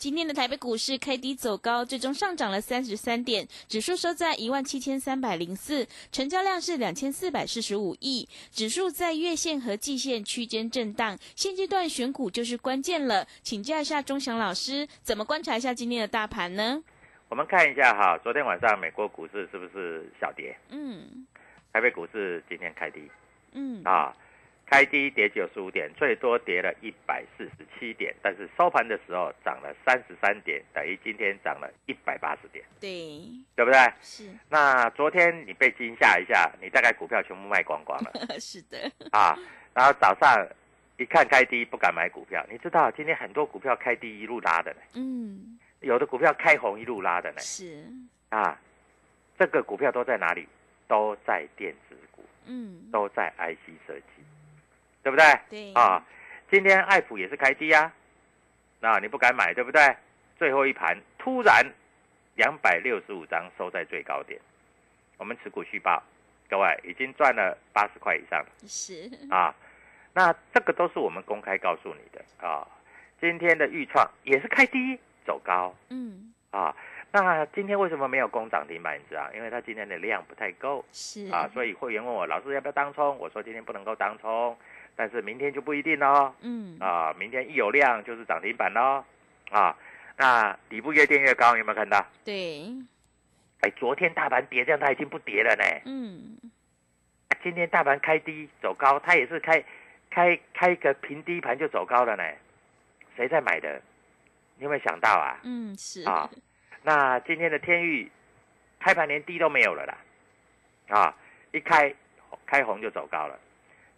今天的台北股市开低走高，最终上涨了三十三点，指数收在一万七千三百零四，成交量是两千四百四十五亿，指数在月线和季线区间震荡。现阶段选股就是关键了，请教一下钟祥老师，怎么观察一下今天的大盘呢？我们看一下哈，昨天晚上美国股市是不是小跌？嗯台北股市今天开低嗯啊，开低跌九十五点，最多跌了一百四十七点，但是收盘的时候涨了三十三点，等于今天涨了一百八十点，对，对不对？是。那昨天你被惊吓一下，你大概股票全部卖光光了。是的，啊，然后早上一看开低不敢买股票，你知道今天很多股票开低一路拉的呢，嗯。有的股票开红一路拉的呢，是，啊，这个股票都在哪里？都在电子股，嗯。都在 IC 设计，对不对？对啊，今天爱普也是开低啊，那你不敢买，对不对？最后一盘突然两百六十五张收在最高点，我们持股续报，各位已经赚了八十块以上了是，啊。那这个都是我们公开告诉你的啊。今天的预创也是开低走高，嗯啊，那今天为什么没有攻涨停板？你知道，因为它今天的量不太够是啊，所以会员问我老师要不要当冲，我说今天不能够当冲，但是明天就不一定喽。嗯啊，明天一有量就是涨停板喽。啊，那底部越垫越高，有没有看到？对，哎，昨天大盘跌这样，它已经不跌了呢。嗯今天大盘开低走高，它也是开开开个平低盘就走高了呢。谁在买的？你有没有想到啊？嗯是啊，那今天的天域开盘连低都没有了啦，啊，一开开红就走高了。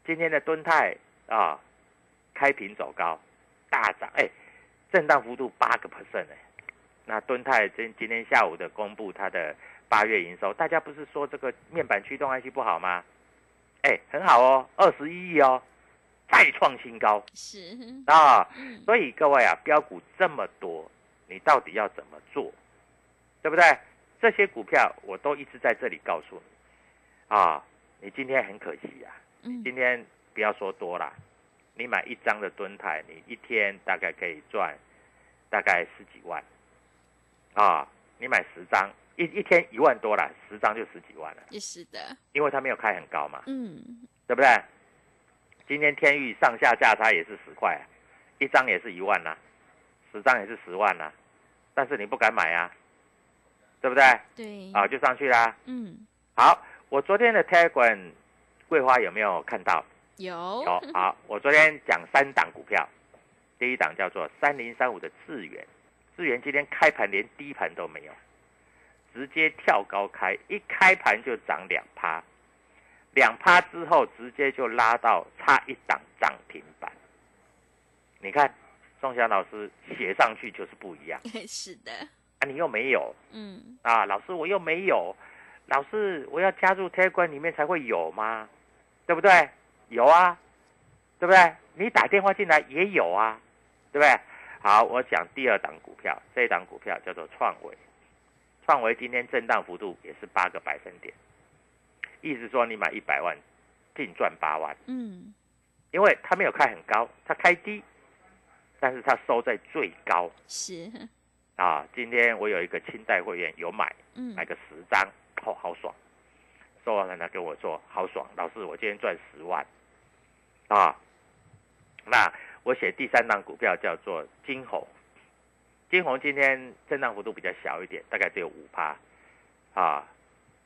今天的敦泰啊，开平走高，大涨，哎，震荡幅度八个 percent 哎。那敦泰今今天下午的公布它的八月营收，大家不是说这个面板驱动 IC 不好吗？哎，很好哦，二十一亿哦，再创新高是，啊！嗯所以各位啊，标股这么多，你到底要怎么做，对不对？这些股票我都一直在这里告诉你啊。你今天很可惜啊，嗯今天不要说多啦，你买一张的蹲台，你一天大概可以赚大概十几万啊。你买十张，一一天一万多啦，十张就十几万了，也是的，因为它没有开很高嘛，嗯对不对？今天天域上下价差也是十块、啊，一张也是一万呐、十张也是十万呐、但是你不敢买啊，对不对？对啊，就上去啦。嗯好，我昨天的 Telegram 桂花有没有看到？有。有。好，我昨天讲三档股票，第一档叫做三零三五的智源，智源今天开盘连低盘都没有，直接跳高开，一开盘就涨两趴，两趴之后直接就拉到差一档涨停板。你看，宋霞老师写上去就是不一样。是的，啊，你又没有。嗯，啊，老师我又没有，老师我要加入 Telegram 里面才会有吗？对不对？有啊，对不对？你打电话进来也有啊，对不对？好，我讲第二档股票，这一档股票叫做创维，创维今天震荡幅度也是八个百分点，意思说你买一百万，净赚八万，嗯，因为它没有开很高，它开低，但是它收在最高是，啊。今天我有一个清代会员有买，嗯买，个十张，哦，好爽。收完了他跟我说好爽，老师我今天赚十万，啊，那我写第三档股票叫做金红，金红今天震荡幅度比较小一点，大概只有五趴，啊，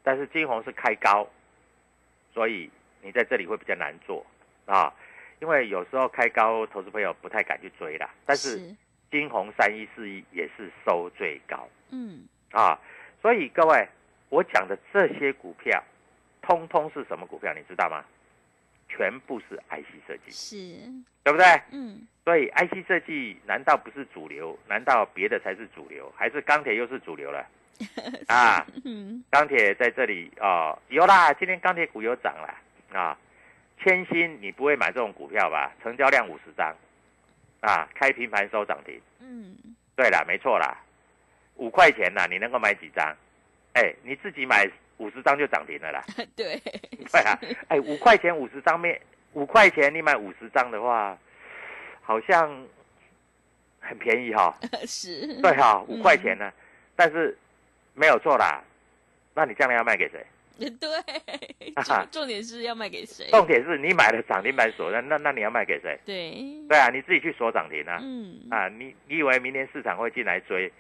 但是金红是开高，所以你在这里会比较难做。啊，因为有时候开高，投资朋友不太敢去追啦，但是金红三一四一也是收最高。嗯，啊，所以各位，我讲的这些股票，通通是什么股票？你知道吗？全部是 IC 设计，是，对不对？嗯，所以 IC 设计难道不是主流？难道别的才是主流？还是钢铁又是主流了？啊，嗯，钢铁在这里哦，有啦，今天钢铁股有涨啦啊。千新你不会买这种股票吧？成交量五十张，啊，开平盘收涨停。嗯，对啦，没错啦，五块钱呐，你能够买几张？哎，你自己买五十张就涨停了啦。对，对啊，哎，五块钱五十张面，五块钱你买五十张的话，好像很便宜哈、是，对哈、嗯五块钱呢，但是没有错啦。那你将来要卖给谁？对，重点是要卖给谁？重点是你买了涨停板锁，那那那你要卖给谁？对，对啊，你自己去锁涨停啊。嗯，啊，你你以为明年市场会进来追，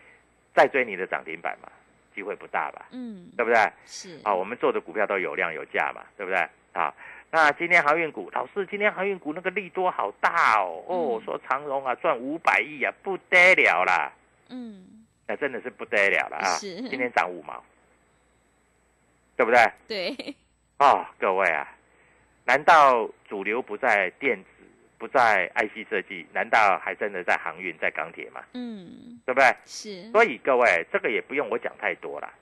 再追你的涨停板吗？机会不大吧，嗯，对不对？是，啊，我们做的股票都有量有价嘛，对不对？啊，那今天航运股，老师，今天航运股那个利多好大哦，哦，嗯说长荣啊赚五百亿啊，不得了啦，嗯，那真的是不得了了啊！是今天涨五毛，对不对？对，哦，各位啊，难道主流不在电子，不在 IC 设计，难道还真的在航运、在钢铁吗？嗯，对不对？是，所以各位，这个也不用我讲太多了，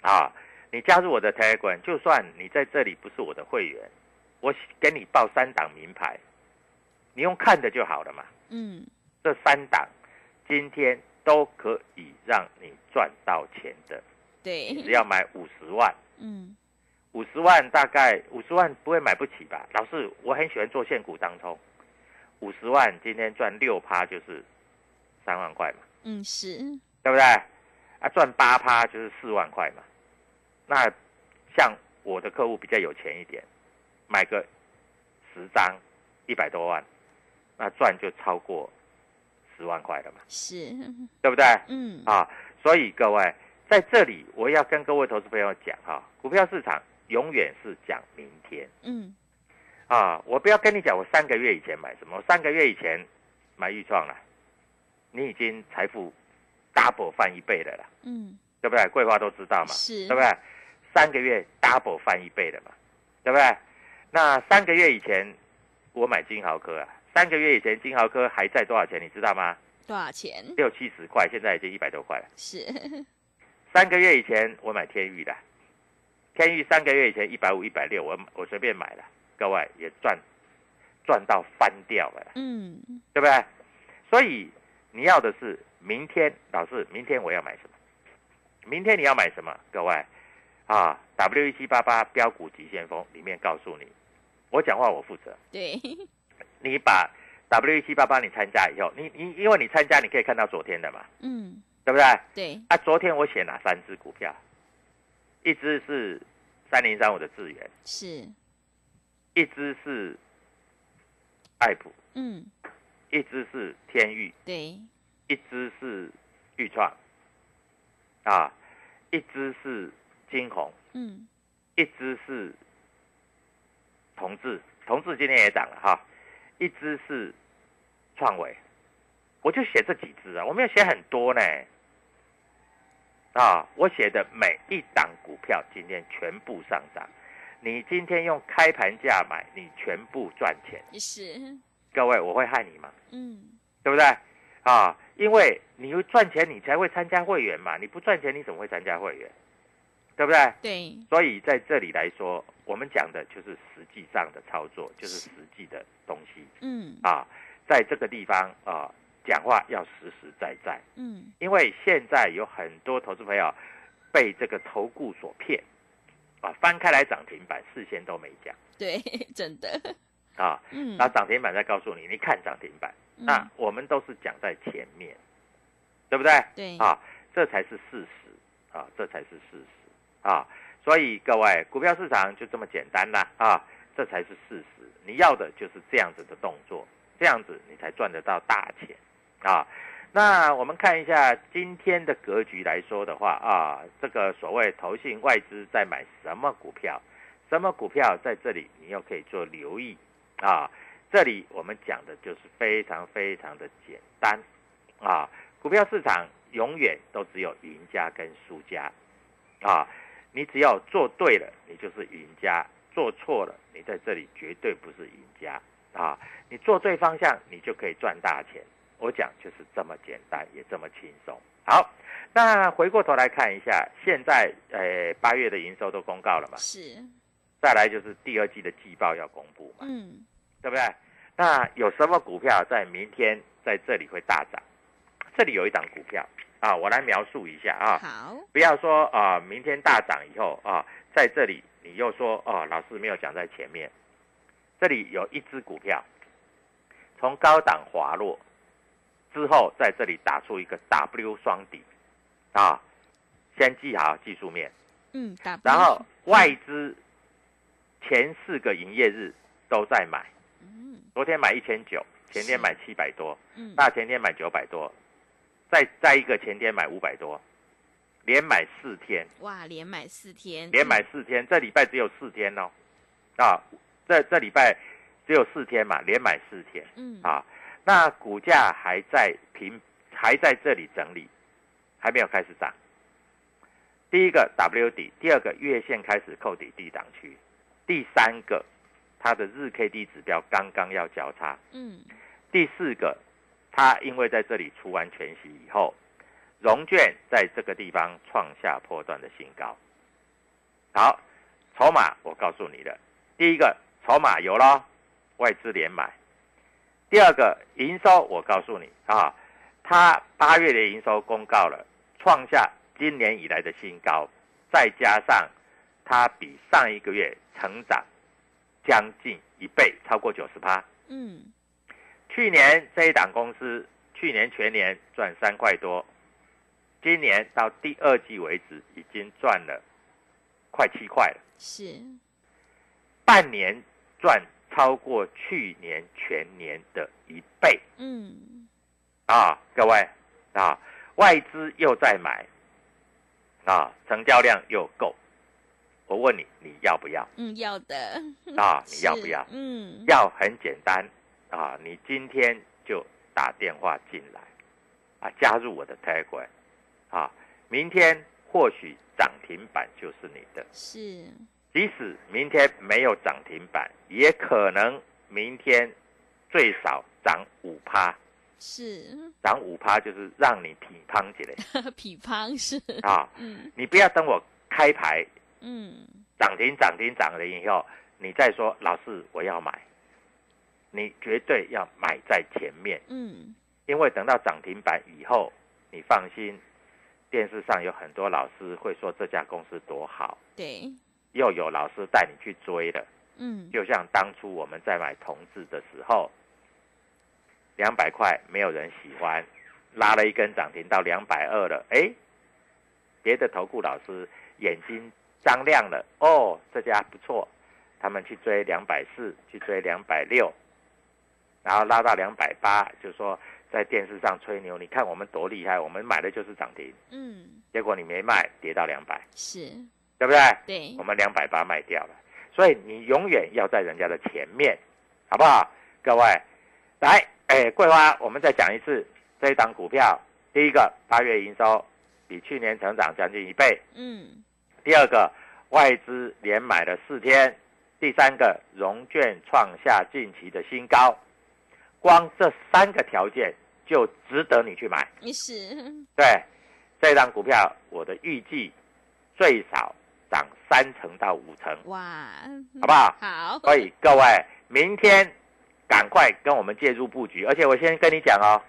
啊，你加入我的 Telegram，就算你在这里不是我的会员，我给你报三档名牌，你用看的就好了嘛。嗯，这三档今天都可以让你赚到钱的，对，只要买五十万，嗯，五十万大概五十万不会买不起吧？老师，我很喜欢做现股当冲，五十万今天赚六趴就是三万块嘛。嗯，是，对不对？啊，赚八趴就是四万块嘛。那像我的客户比较有钱一点，买个十张，一百多万，那赚就超过十万块了嘛，是，对不对？嗯，啊，所以各位在这里，我要跟各位投资朋友讲哈、股票市场永远是讲明天嗯，啊，我不要跟你讲我三个月以前买什么，我三个月以前买预创了，你已经财富 double 翻一倍了啦。嗯，对不对？桂花都知道嘛，是对不对？三个月 double 翻一倍了嘛，对不对？那三个月以前我买金豪科啊，三个月以前金豪科还在多少钱？你知道吗？多少钱？六七十块，现在已经一百多块了。是，三个月以前我买天域的，天域三个月以前一百五、一百六，我我随便买了，各位也赚赚到翻掉了，嗯，对不对？所以你要的是明天，老师，明天我要买什么？明天你要买什么？各位啊，W 一七八八标股急先锋里面告诉你，我讲话我负责。对，你把 W 一七八八你参加以后，你你因为你参加，你可以看到昨天的嘛，嗯，对不对？对，啊，昨天我写哪三只股票？一只是三零三五的智源，是，一只是爱普，嗯，一只是天域，对，一只是豫创，啊，一只是金红，嗯，一只是同志，同志今天也涨了哈，一只是创维，我就写这几只啊，我没有写很多呢。啊，我写的每一档股票今天全部上涨，你今天用开盘价买，你全部赚钱。是，各位，我会害你吗？嗯，对不对？啊，因为你会赚钱，你才会参加会员嘛。你不赚钱，你怎么会参加会员？对不对？对，所以在这里来说，我们讲的就是实际上的操作，就是实际的东西嗯啊。在这个地方啊，讲话要实实在在，嗯，因为现在有很多投资朋友被这个投顾所骗。啊，翻开来涨停板，事先都没讲。对，真的，啊。嗯，那涨停板再告诉你，你看涨停板，那嗯我们都是讲在前面，对不对？对，啊，这才是事实。啊，这才是事实。啊。所以各位，股票市场就这么简单啦。啊，这才是事实。你要的就是这样子的动作，这样子你才赚得到大钱啊。那我们看一下今天的格局来说的话啊，这个所谓投信外资在买什么股票，什么股票在这里你又可以做留意啊。这里我们讲的就是非常非常的简单啊，股票市场永远都只有赢家跟输家啊，你只要做对了，你就是赢家；做错了，你在这里绝对不是赢家啊。你做对方向，你就可以赚大钱。我讲就是这么简单，也这么轻松。好，那回过头来看一下，现在呃八月的营收都公告了嘛，是，再来就是第二季的季报要公布嘛，嗯，对不对？那有什么股票在明天在这里会大涨？这里有一档股票啊，我来描述一下啊。好，不要说啊、明天大涨以后啊，在这里你又说哦，老师没有讲在前面。这里有一只股票，从高档滑落之后，在这里打出一个 W 双底。啊，先记好技术面，嗯，打，然后外资前四个营业日都在买，嗯。昨天买一千九，前天是。买七百多，嗯，大前天买九百多，再再一个前天买五百多，连买四天。哇，连买四天，连买四天，这礼拜只有四天哦，啊，这这礼拜只有四天嘛，连买四天。嗯，啊，那股价还在平，还在这里整理，还没有开始涨。第一个 W 底，第二个月线开始扣底低档区，第三个它的日 K D 指标刚刚要交叉，嗯，第四个，它因为在这里出完全息以后，融券在这个地方创下波段的新高。好，筹码我告诉你的，第一个筹码有咯，外资连买；第二个营收我告诉你啊，它八月的营收公告了，创下今年以来的新高，再加上它比上一个月成长将近一倍，超过九十趴。嗯，去年这一档公司去年全年赚三块多，今年到第二季为止已经赚了快七块了，是，半年赚超过去年全年的一倍。嗯，啊！各位啊，外资又在买啊，成交量又够，我问你，你要不要？嗯，要的，啊？你要不要？嗯，要很简单。啊，你今天就打电话进来。啊，加入我的 Telegram 啊，明天或许涨停板就是你的，是，即使明天没有涨停板，也可能明天最少涨五趴，是，涨五趴就是让你匹胖起来。匹方是，啊，嗯。你不要等我开牌嗯，涨停涨停涨了以后，你再说老师我要买，你绝对要买在前面。嗯，因为等到涨停板以后，你放心，电视上有很多老师会说这家公司多好，对，又有老师带你去追了。嗯，就像当初我们在买同志的时候，两百块没有人喜欢，拉了一根涨停到两百二了，哎，别的投顾老师眼睛张亮了，哦，这家不错，他们去追两百四，去追两百六，然后拉到两百八，就说在电视上吹牛，你看我们多厉害，我们买的就是涨停，嗯，结果你没卖，跌到两百，是，对不对？对。我，们两百八卖掉了，所以你永远要在人家的前面，好不好？各位，来，哎，桂花，我们再讲一次，这一档股票，第一个八月营收比去年成长将近一倍，嗯，第二个外资连买了四天，第三个融券创下近期的新高，光这三个条件就值得你去买。你是，对，这档股票我的预计最少涨三成到五成，哇，好不好？好，所以各位明天赶快跟我们介入布局，而且我先跟你讲哦，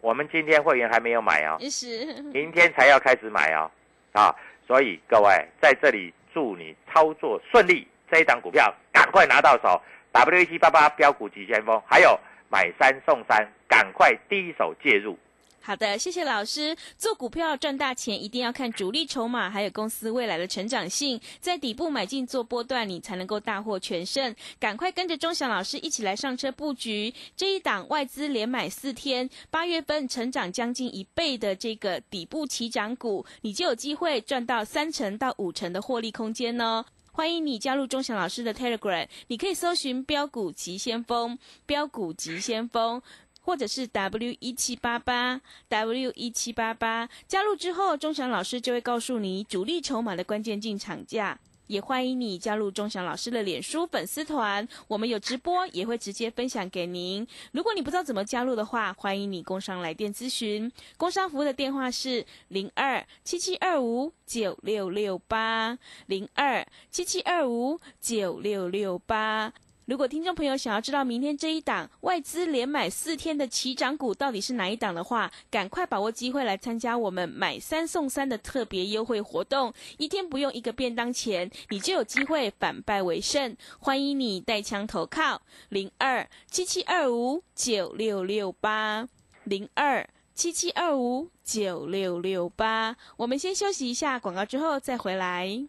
我们今天会员还没有买哦，也是，明天才要开始买哦，啊，所以各位在这里祝你操作顺利，这一档股票赶快拿到手，W 一七八八标股急先锋，还有买三送三，赶快第一手介入。好的，谢谢老师。做股票赚大钱，一定要看主力筹码，还有公司未来的成长性，在底部买进做波段，你才能够大获全胜。赶快跟着钟祥老师一起来上车布局这一档外资连买四天，八月份成长将近一倍的这个底部起涨股，你就有机会赚到三成到五成的获利空间哦。欢迎你加入钟祥老师的 Telegram，你可以搜寻标股急先锋，标股急先锋。或者是 W 一七八八 W 一七八八，加入之后，钟祥老师就会告诉你主力筹码的关键进场价。也欢迎你加入钟祥老师的脸书粉丝团，我们有直播，也会直接分享给您。如果你不知道怎么加入的话，欢迎你工商来电咨询。工商服务的电话是零二七七二五九六六八零二七七二五九六六八。如果听众朋友想要知道明天这一档外资连买四天的起涨股到底是哪一档的话，赶快把握机会来参加我们买三送三的特别优惠活动，一天不用一个便当钱，你就有机会反败为胜。欢迎你带枪投靠零二七七二五九六六八零二七七二五九六六八。我们先休息一下广告，之后再回来。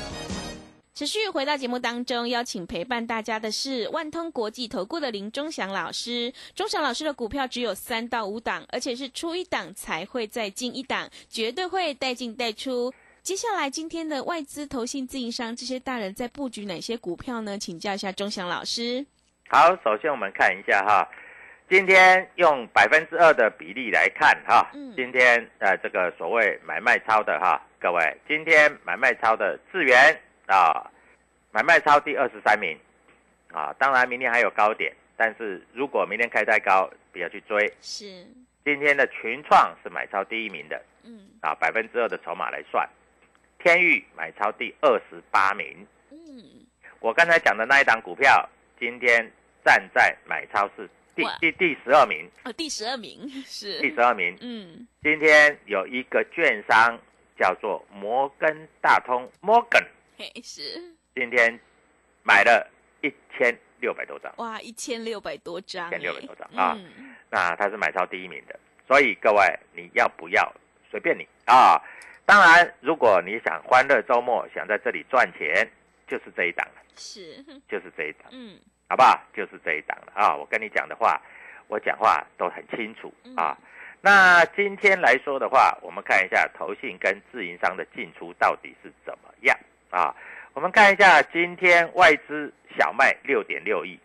持续回到节目当中，邀请陪伴大家的是万通国际投顾的林忠祥老师。忠祥老师的股票只有三到五档，而且是出一档才会再进一档，绝对会带进带出。接下来今天的外资、投信、自营商这些大人在布局哪些股票呢？请教一下忠祥老师。好，首先我们看一下哈，今天用百分之二的比例来看哈，嗯今天呃这个所谓买卖超的哈，各位，今天买卖超的智源啊，买卖超第二十三名啊，当然明天还有高点，但是如果明天开太高，不要去追。是，今天的群创是买超第一名的嗯啊，百分之二的筹码来算，天域买超第二十八名。嗯，我刚才讲的那一档股票，今天站在买超是第第第十二名，哦，第十二名是，第十二名。嗯今天有一个券商叫做摩根大通 Morgan，嘿是，今天买了一千六百多张，哇，一千六百多张一千六百多张啊嗯那他是买超第一名的。所以各位，你要不要随便你啊？当然，如果你想欢乐周末，想在这里赚钱，就是这一档了，是，就是这一档。嗯好不好？就是这一档了啊！我跟你讲的话，我讲话都很清楚啊。那今天来说的话，我们看一下投信跟自营商的进出到底是怎么样啊？我们看一下今天外资小卖六点六亿，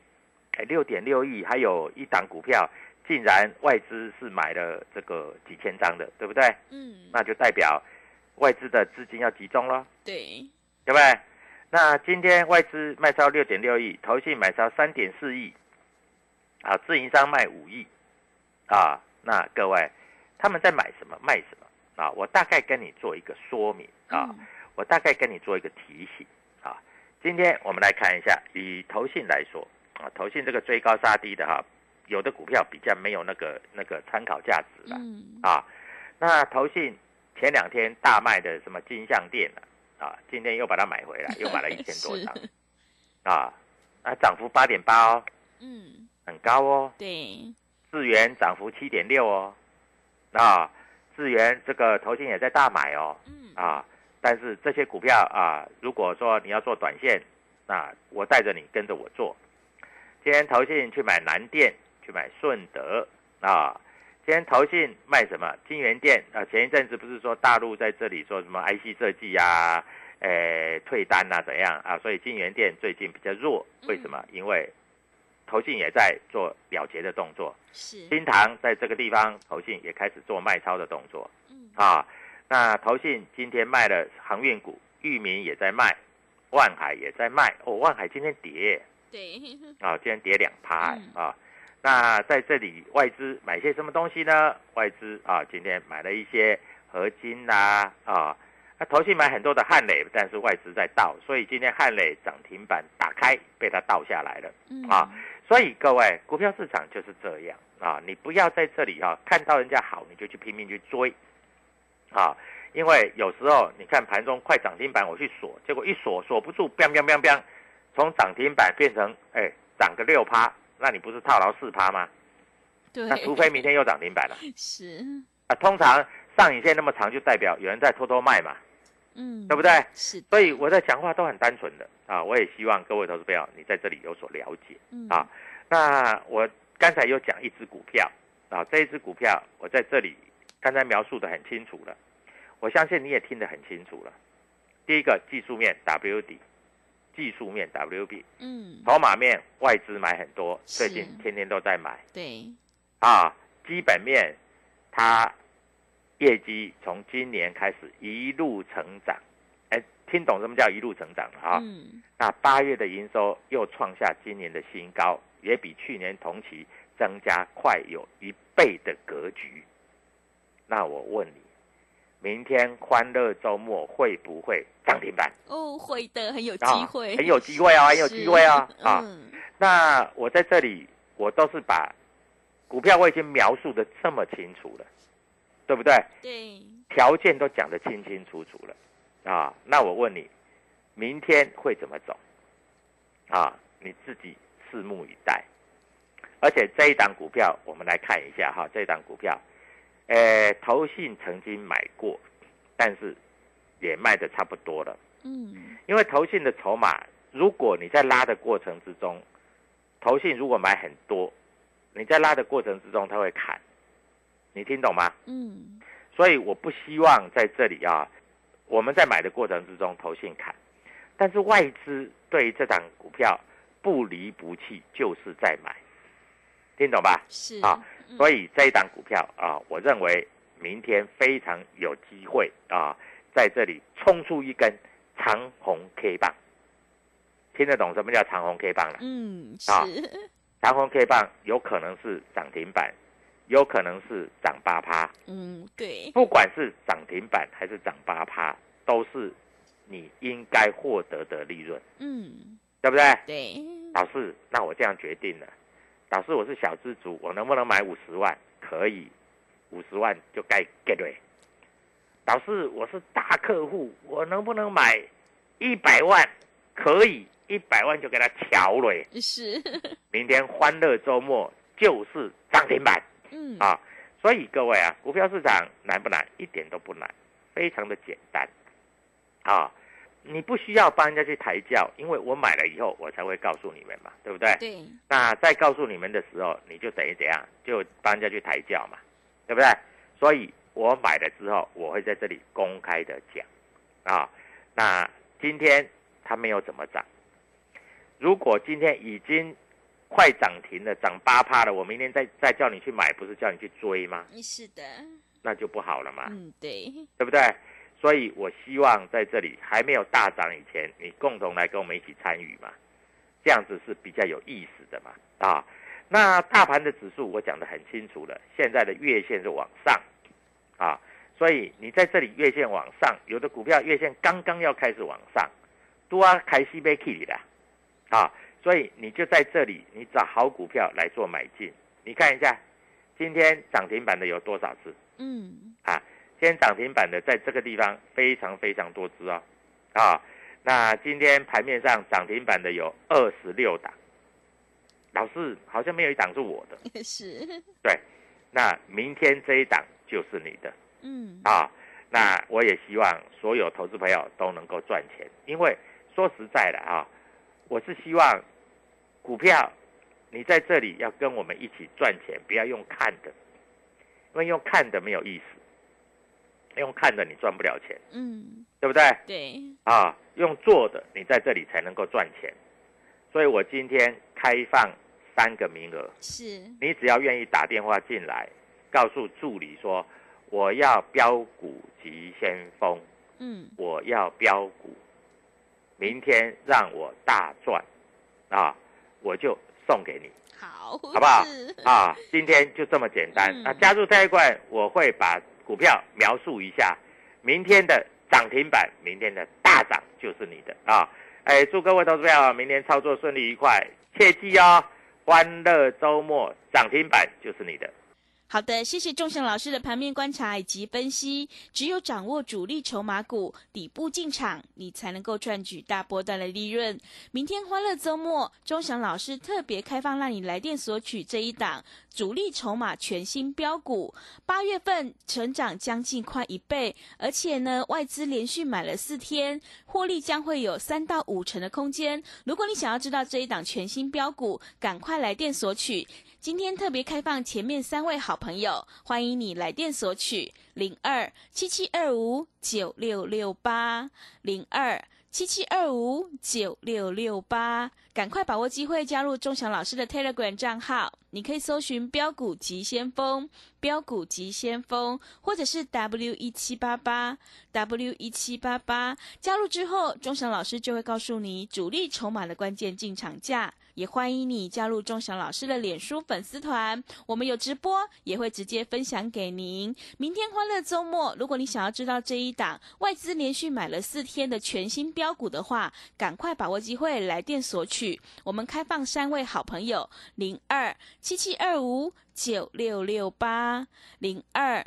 哎，六点六亿，还有一档股票竟然外资是买了这个几千张的，对不对？嗯，那就代表外资的资金要集中了。对，对不对？那今天外资卖超六点六亿，投信买超三点四亿，啊，自营商卖五亿，啊，那各位他们在买什么卖什么啊？我大概跟你做一个说明啊，嗯我大概跟你做一个提醒啊。今天我们来看一下，以投信来说啊，投信这个追高杀低的哈，有的股票比较没有那个那个参考价值了。嗯。啊，那投信前两天大卖的什么金项店啊，啊，今天又把它买回来，又买了一千多张。啊，啊，涨幅八点八哦，嗯，很高哦。对，智源涨幅七点六哦，啊，智源这个投信也在大买哦，嗯，啊，但是这些股票啊，如果说你要做短线，那我带着你跟着我做。今天投信去买南电，去买顺德啊。今天投信卖什么？金源店啊，前一阵子不是说大陆在这里做什么 IC 设计呀，诶退单啊怎样啊？所以金源店最近比较弱，为什么？因为投信也在做了结的动作，是，新塘在这个地方投信也开始做卖超的动作嗯，啊。那投信今天卖了航运股，裕民也在卖，万海也在卖哦，万海今天跌对，啊，今天跌两趴嗯啊。那在这里外资买些什么东西呢？外资啊，今天买了一些合金啦啊，那投信买很多的汉磊，但是外资在倒，所以今天汉磊涨停板打开被它倒下来了。嗯啊，所以各位，股票市场就是这样啊，你不要在这里啊、看到人家好你就去拼命去追，啊，因为有时候你看盘中快涨停板我去锁，结果一锁锁不住，biang biang biang biang，从涨停板变成哎涨个六趴，那你不是套牢四趴吗？对，那除非明天又涨停板了 是，啊，通常上影线那么长就代表有人在偷偷卖嘛，嗯，对不对？是，所以我在讲话都很单纯的啊，我也希望各位投资朋友你在这里有所了解。嗯啊，那我刚才有讲一只股票啊，这一只股票我在这里刚才描述的很清楚了，我相信你也听得很清楚了。第一个技术面 W 底，技术面 WB，嗯，筹码面外资买很多，最近天天都在买对，啊。基本面它业绩从今年开始一路成长，哎，听懂什么叫一路成长了啊？嗯，那八月的营收又创下今年的新高，也比去年同期增加快有一倍的格局。那我问你，明天欢乐周末会不会涨停板？哦，会的，很有机啊，会，很有机会啊，很有 机会啊！是啊，嗯，那我在这里，我都是把股票我已经描述的这么清楚了，对不对？对，条件都讲得清清楚楚了啊。那我问你，明天会怎么走？啊，你自己拭目以待。而且这一档股票，我们来看一下哈，这一档股票，呃，投信曾经买过，但是也卖的差不多了。嗯，因为投信的筹码，如果你在拉的过程之中，投信如果买很多，你在拉的过程之中，它会砍，你听懂吗？嗯，所以我不希望在这里啊，我们在买的过程之中投信砍，但是外资对于这档股票不离不弃，就是在买，听懂吧？是啊，嗯所以这一档股票啊，我认为明天非常有机会啊，在这里冲出一根长红 K 棒，听得懂什么叫长红 K 棒了？嗯，啊是，长红 K 棒有可能是涨停板，有可能是涨八趴。嗯，对，不管是涨停板还是涨八趴，都是你应该获得的利润，嗯，对不对？对，老师，那我这样决定了，老师我是小资族，我能不能买五十万？可以，五十万就该 get 对。老师，我是大客户，我能不能买一百万？可以，一百万就给他调了。是，明天欢乐周末就是涨停板。嗯，啊，所以各位啊，股票市场难不难？一点都不难，非常的简单啊！你不需要帮人家去抬轿，因为我买了以后，我才会告诉你们嘛，对不对？对，那在告诉你们的时候，你就等于怎样？就帮人家去抬轿嘛，对不对？所以我买了之后，我会在这里公开的讲啊。那今天它没有怎么涨，如果今天已经快涨停了，涨八趴了，我明天再再叫你去买，不是叫你去追吗？是的，那就不好了嘛，嗯，对，对不对？所以我希望在这里还没有大涨以前，你共同来跟我们一起参与嘛，这样子是比较有意思的嘛啊。那大盘的指数我讲得很清楚了，现在的月线是往上啊，所以你在这里月线往上，有的股票月线刚刚要开始往上，多啊开西贝 K 的啊，所以你就在这里，你找好股票来做买进。你看一下，今天涨停板的有多少只？嗯，啊，今天涨停板的在这个地方非常非常多只哦，啊，那今天盘面上涨停板的有二十六档，老师好像没有一档是我的，是，对，那明天这一档就是你的。嗯，啊。那我也希望所有投资朋友都能够赚钱，因为说实在的啊，我是希望股票你在这里要跟我们一起赚钱，不要用看的，因为用看的没有意思，用看的你赚不了钱，嗯，对不对？对，啊，用做的你在这里才能够赚钱，所以我今天开放三个名额，是，你只要愿意打电话进来，告诉助理说我要标股急先锋，嗯，我要标股，明天让我大赚，啊，我就送给你，好，好不好？是？啊，今天就这么简单。嗯。那加入这一块，我会把股票描述一下，明天的涨停板，明天的大涨就是你的啊！哎，祝各位投资朋友明天操作顺利愉快，切记哦，欢乐周末涨停板就是你的。好的，谢谢仲祥老师的盘面观察以及分析。只有掌握主力筹码股底部进场，你才能够赚取大波段的利润。明天欢乐周末，钟祥老师特别开放让你来电索取这一档主力筹码全新标股，八月份成长将近快一倍，而且呢，外资连续买了四天，获利将会有三到五成的空间。如果你想要知道这一档全新标股，赶快来电索取。今天特别开放前面三位好朋友，欢迎你来电索取零二七七二五九六六八零二七七二五九六六八，赶快把握机会加入钟祥老师的 Telegram 账号，你可以搜寻标股急先锋、标股急先锋，或者是 W 一七八八 W 一七八八，加入之后，钟祥老师就会告诉你主力筹码的关键进场价。也欢迎你加入钟祥老师的脸书粉丝团，我们有直播，也会直接分享给您。明天欢乐周末，如果你想要知道这一档外资连续买了四天的全新标股的话，赶快把握机会来电索取。我们开放三位好朋友：零二七七二五九六六八零二